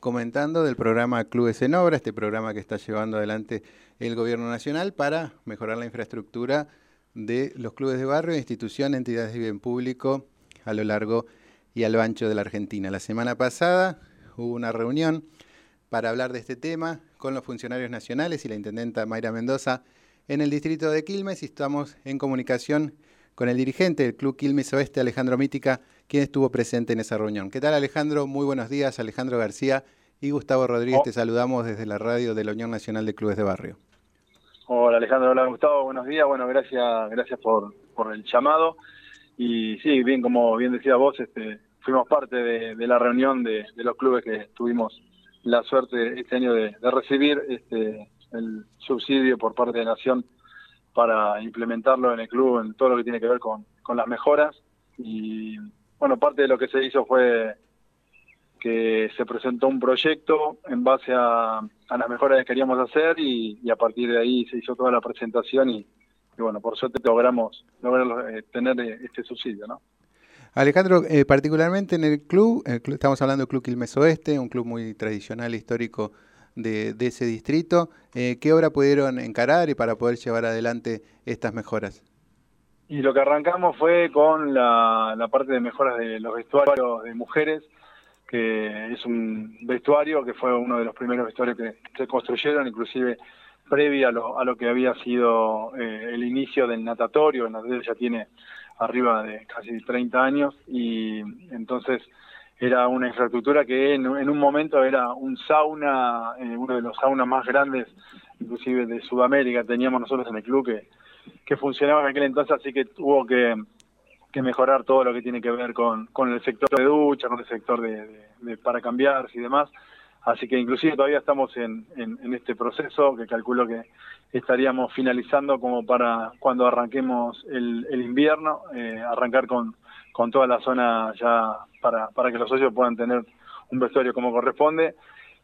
comentando del programa Clubes en Obra, este programa que está llevando adelante el Gobierno Nacional para mejorar la infraestructura de los clubes de barrio, instituciones, entidades de bien público a lo largo y a lo ancho de la Argentina. La semana pasada hubo una reunión para hablar de este tema con los funcionarios nacionales y la intendenta Mayra Mendoza en el distrito de Quilmes y estamos en comunicación con el dirigente del Club Quilmes Oeste, Alejandro Mítica, quien estuvo presente en esa reunión. ¿Qué tal Alejandro? Muy buenos días, Alejandro García y Gustavo Rodríguez, oh. te saludamos desde la radio de la Unión Nacional de Clubes de Barrio. Hola Alejandro, hola Gustavo, buenos días, bueno, gracias, gracias por, por el llamado. Y sí, bien, como bien decía vos, este, fuimos parte de, la reunión de, los clubes que tuvimos la suerte este año de, recibir este, el subsidio por parte de Nación para implementarlo en el club en todo lo que tiene que ver con, con las mejoras. Y bueno, parte de lo que se hizo fue que se presentó un proyecto en base a, las mejoras que queríamos hacer y, a partir de ahí se hizo toda la presentación y, bueno, por suerte logramos, lograr eh, tener eh, este subsidio, ¿no? Alejandro, eh, particularmente en el club, estamos hablando del Club Quilmes Oeste, un club muy tradicional, histórico de, ese distrito. ¿Qué obra pudieron encarar y para poder llevar adelante estas mejoras? Y lo que arrancamos fue con la, la parte de mejoras de los vestuarios de mujeres, que es un vestuario que fue uno de los primeros vestuarios que se construyeron, inclusive previo a lo, a lo que había sido eh, el inicio del natatorio, el natatorio ya tiene arriba de casi 30 años y entonces era una infraestructura que en, un momento era un sauna, eh, uno de los saunas más grandes inclusive de Sudamérica, teníamos nosotros en el club que, que funcionaba en aquel entonces, así que tuvo que que mejorar todo lo que tiene que ver con, con el sector de ducha, con el sector de, para cambiarse y demás. Así que inclusive todavía estamos en, en, este proceso que calculo que estaríamos finalizando como para cuando arranquemos el, el invierno, eh, arrancar con, con toda la zona ya para, para que los socios puedan tener un vestuario como corresponde.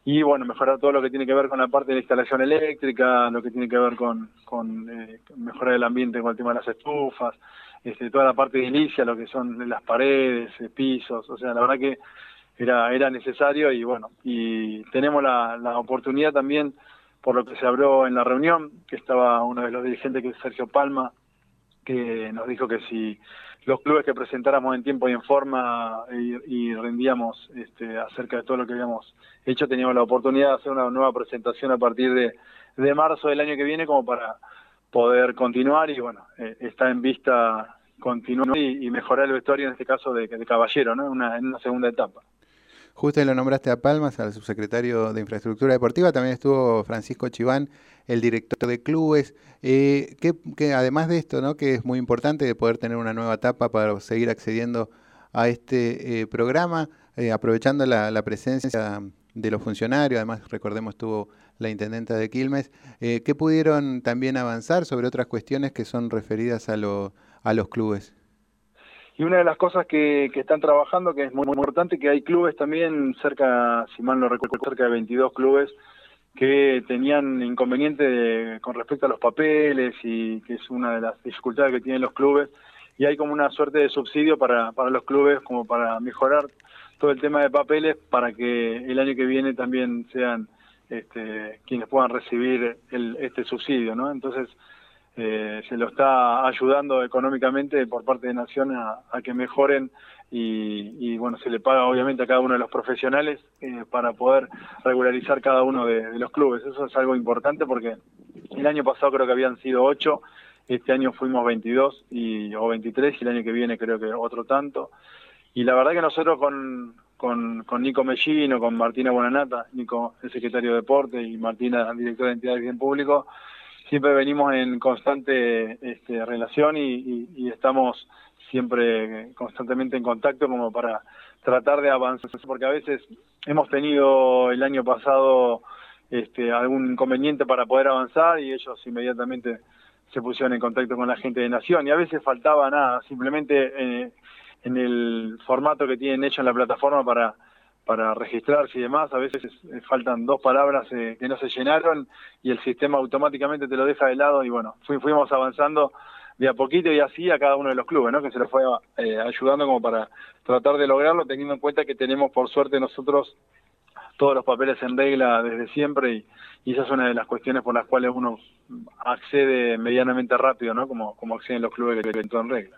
Y bueno, mejorar todo lo que tiene que ver con la parte de la instalación eléctrica, lo que tiene que ver con, con eh, mejorar el ambiente con el tema de las estufas, este, toda la parte de inicia, lo que son las paredes, eh, pisos, o sea, la verdad que era, era necesario y bueno, y tenemos la, la oportunidad también, por lo que se habló en la reunión, que estaba uno de los dirigentes que es Sergio Palma, que nos dijo que si los clubes que presentáramos en tiempo y en forma y, rendíamos este, acerca de todo lo que habíamos hecho, teníamos la oportunidad de hacer una nueva presentación a partir de, de marzo del año que viene como para poder continuar y bueno, eh, está en vista continuar y, mejorar el vestuario en este caso de, Caballero, ¿no? Una, en una segunda etapa. Justo lo nombraste a Palmas, al subsecretario de Infraestructura Deportiva, también estuvo Francisco Chiván, el director de clubes, eh, que, además de esto, ¿no? que es muy importante de poder tener una nueva etapa para seguir accediendo a este eh, programa, aprovechando la, la presencia de los funcionarios, además recordemos estuvo la intendenta de Quilmes, eh, ¿qué pudieron también avanzar sobre otras cuestiones que son referidas a, lo, a los clubes? Y una de las cosas que, que están trabajando, que es muy, importante, que hay clubes también, cerca, si mal no recuerdo, cerca de 22 clubes que tenían inconveniente con respecto a los papeles y que es una de las dificultades que tienen los clubes. Y hay como una suerte de subsidio para, para los clubes como para mejorar todo el tema de papeles para que el año que viene también sean este, quienes puedan recibir el, este subsidio, ¿no? Entonces, eh, se lo está ayudando económicamente por parte de Nación a, que mejoren y, bueno, se le paga obviamente a cada uno de los profesionales eh, para poder regularizar cada uno de, los clubes. Eso es algo importante porque el año pasado creo que habían sido ocho, este año fuimos 22 y, o 23 y el año que viene creo que otro tanto. Y la verdad que nosotros con, con, Nico Mellino, con Martina Buenanata, Nico el secretario de Deporte y Martina directora de Entidades de Bien Público, siempre venimos en constante este, relación y, estamos siempre constantemente en contacto como para tratar de avanzar, porque a veces hemos tenido el año pasado este, algún inconveniente para poder avanzar y ellos inmediatamente se pusieron en contacto con la gente de Nación. Y a veces faltaba nada, simplemente eh, en el formato que tienen hecho en la plataforma para, para registrarse y demás, a veces eh, faltan dos palabras eh, que no se llenaron y el sistema automáticamente te lo deja de lado y bueno, fuimos avanzando de a poquito y así a cada uno de los clubes. Que se lo fue eh, ayudando como para tratar de lograrlo, teniendo en cuenta que tenemos por suerte nosotros todos los papeles en regla desde siempre y, esa es una de las cuestiones por las cuales uno accede medianamente rápido, ¿no? Como, acceden los clubes que todo en regla.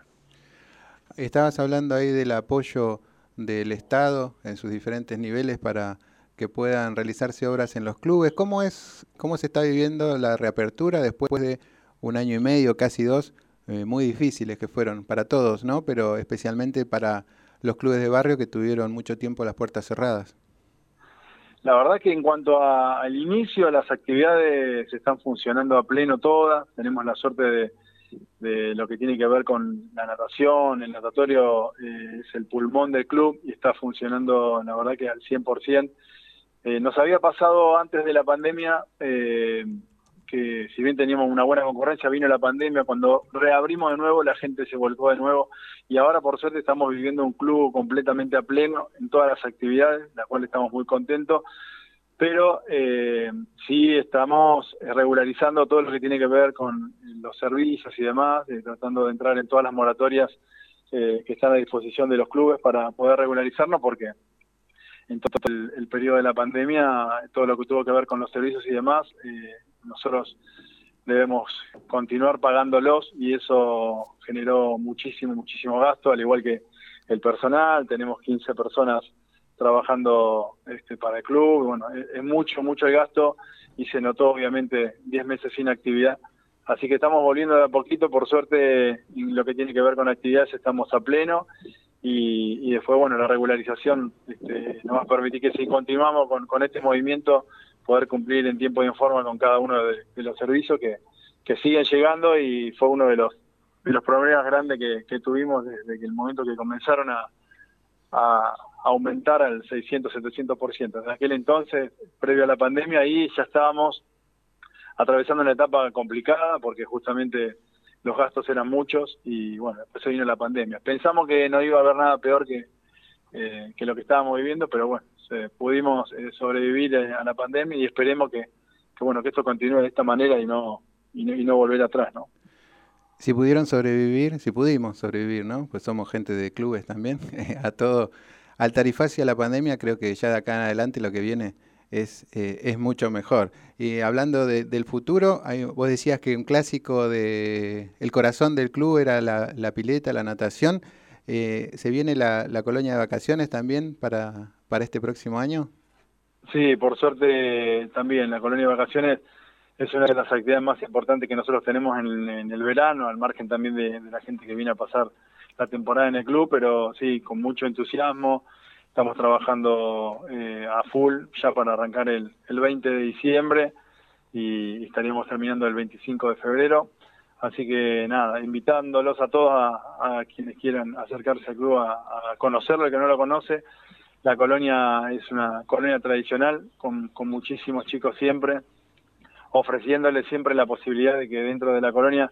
Estabas hablando ahí del apoyo del Estado en sus diferentes niveles para que puedan realizarse obras en los clubes. ¿Cómo es, cómo se está viviendo la reapertura después de un año y medio, casi dos, eh, muy difíciles que fueron para todos, ¿no? Pero especialmente para los clubes de barrio que tuvieron mucho tiempo las puertas cerradas. La verdad que en cuanto al inicio, las actividades están funcionando a pleno todas. Tenemos la suerte de, lo que tiene que ver con la natación. El natatorio eh, es el pulmón del club y está funcionando, la verdad que al 100%. Eh, nos había pasado antes de la pandemia eh, que si bien teníamos una buena concurrencia, vino la pandemia, cuando reabrimos de nuevo la gente se volcó de nuevo y ahora por suerte estamos viviendo un club completamente a pleno en todas las actividades, la cual estamos muy contentos, pero eh, sí estamos regularizando todo lo que tiene que ver con los servicios y demás, eh, tratando de entrar en todas las moratorias eh, que están a disposición de los clubes para poder regularizarnos porque en todo el, el, periodo de la pandemia, todo lo que tuvo que ver con los servicios y demás, eh, nosotros debemos continuar pagándolos y eso generó muchísimo, muchísimo gasto, al igual que el personal, tenemos 15 personas trabajando este, para el club, bueno, es, mucho, mucho el gasto y se notó obviamente 10 meses sin actividad, así que estamos volviendo de a poquito, por suerte lo que tiene que ver con actividades estamos a pleno y, después, bueno, la regularización este, nos va a permitir que si continuamos con, con este movimiento poder cumplir en tiempo y en forma con cada uno de, los servicios que, siguen llegando y fue uno de los de los problemas grandes que, tuvimos desde que el momento que comenzaron a aumentar al 600-700%. En aquel entonces, previo a la pandemia, ahí ya estábamos atravesando una etapa complicada porque justamente los gastos eran muchos y bueno, después vino la pandemia. Pensamos que no iba a haber nada peor que, eh, que lo que estábamos viviendo, pero bueno, pudimos eh, sobrevivir a la pandemia y esperemos que, bueno que esto continúe de esta manera y no, y no, volver atrás, ¿no? Si pudieron sobrevivir, si pudimos sobrevivir, ¿no? Pues somos gente de clubes también, a todo, al tarifacio a la pandemia, creo que ya de acá en adelante lo que viene es, eh, es mucho mejor. Y hablando del futuro, vos decías que un clásico de el corazón del club era la, pileta, la natación. Eh, ¿Se viene la, la, colonia de vacaciones también para, para este próximo año? Sí, por suerte también la colonia de vacaciones es una de las actividades más importantes que nosotros tenemos en, el verano, al margen también de, la gente que viene a pasar la temporada en el club, pero sí, con mucho entusiasmo. Estamos trabajando eh, a full ya para arrancar el, el 20 de diciembre y estaríamos terminando el 25 de febrero. Así que nada, invitándolos a todos a, quienes quieran acercarse al club a, conocerlo, el que no lo conoce, la colonia es una colonia tradicional con, muchísimos chicos siempre, ofreciéndoles siempre la posibilidad de que dentro de la colonia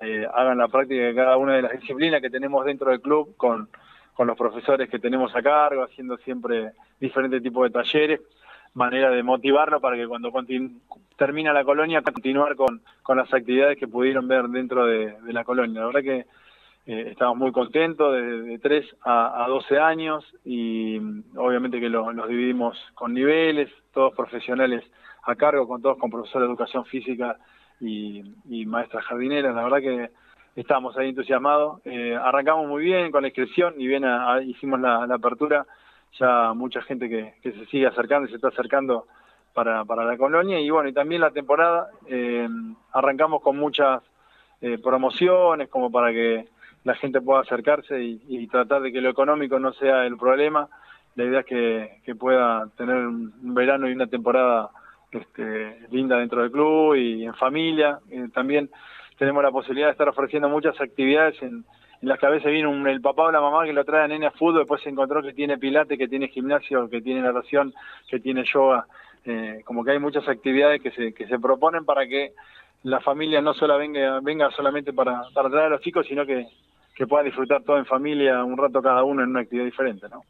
eh, hagan la práctica de cada una de las disciplinas que tenemos dentro del club con, los profesores que tenemos a cargo, haciendo siempre diferentes tipos de talleres, manera de motivarlo para que cuando termina la colonia continuar con, las actividades que pudieron ver dentro de, la colonia. La verdad que eh, estamos muy contentos, de, de 3 a, a, 12 años y obviamente que los dividimos con niveles, todos profesionales a cargo, con todos con profesores de educación física y, maestras jardineras. La verdad que estamos ahí entusiasmados. Eh, arrancamos muy bien con la inscripción y bien hicimos la, apertura. Ya mucha gente que, se sigue acercando y se está acercando para, para la colonia. Y bueno, y también la temporada eh, arrancamos con muchas eh, promociones como para que la gente pueda acercarse y, tratar de que lo económico no sea el problema. La idea es que, pueda tener un verano y una temporada este, linda dentro del club y en familia. Eh, también tenemos la posibilidad de estar ofreciendo muchas actividades en, las que a veces viene un, el papá o la mamá que lo trae a nene a fútbol, después se encontró que tiene pilate, que tiene gimnasio, que tiene natación, que tiene yoga. Eh, como que hay muchas actividades que se, que se proponen para que la familia no solo venga, venga solamente para, para traer a los chicos, sino que, que disfrutar todo en familia un rato cada uno en una actividad diferente, ¿no?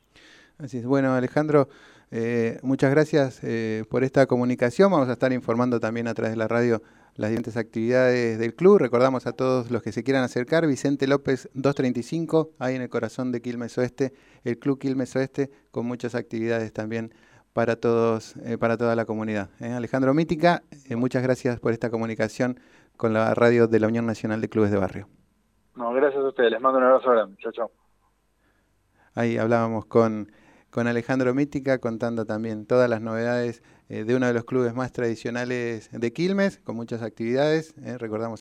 Así es. Bueno, Alejandro, eh, muchas gracias eh, por esta comunicación. Vamos a estar informando también a través de la radio las diferentes actividades del club. Recordamos a todos los que se quieran acercar, Vicente López 235, ahí en el corazón de Quilmes Oeste, el Club Quilmes Oeste, con muchas actividades también para todos, para toda la comunidad. Alejandro Mítica, muchas gracias por esta comunicación con la radio de la Unión Nacional de Clubes de Barrio. No, gracias a ustedes. Les mando un abrazo grande. Chao, chao. Ahí hablábamos con, con Alejandro Mítica contando también todas las novedades de uno de los clubes más tradicionales de Quilmes, con muchas actividades. recordamos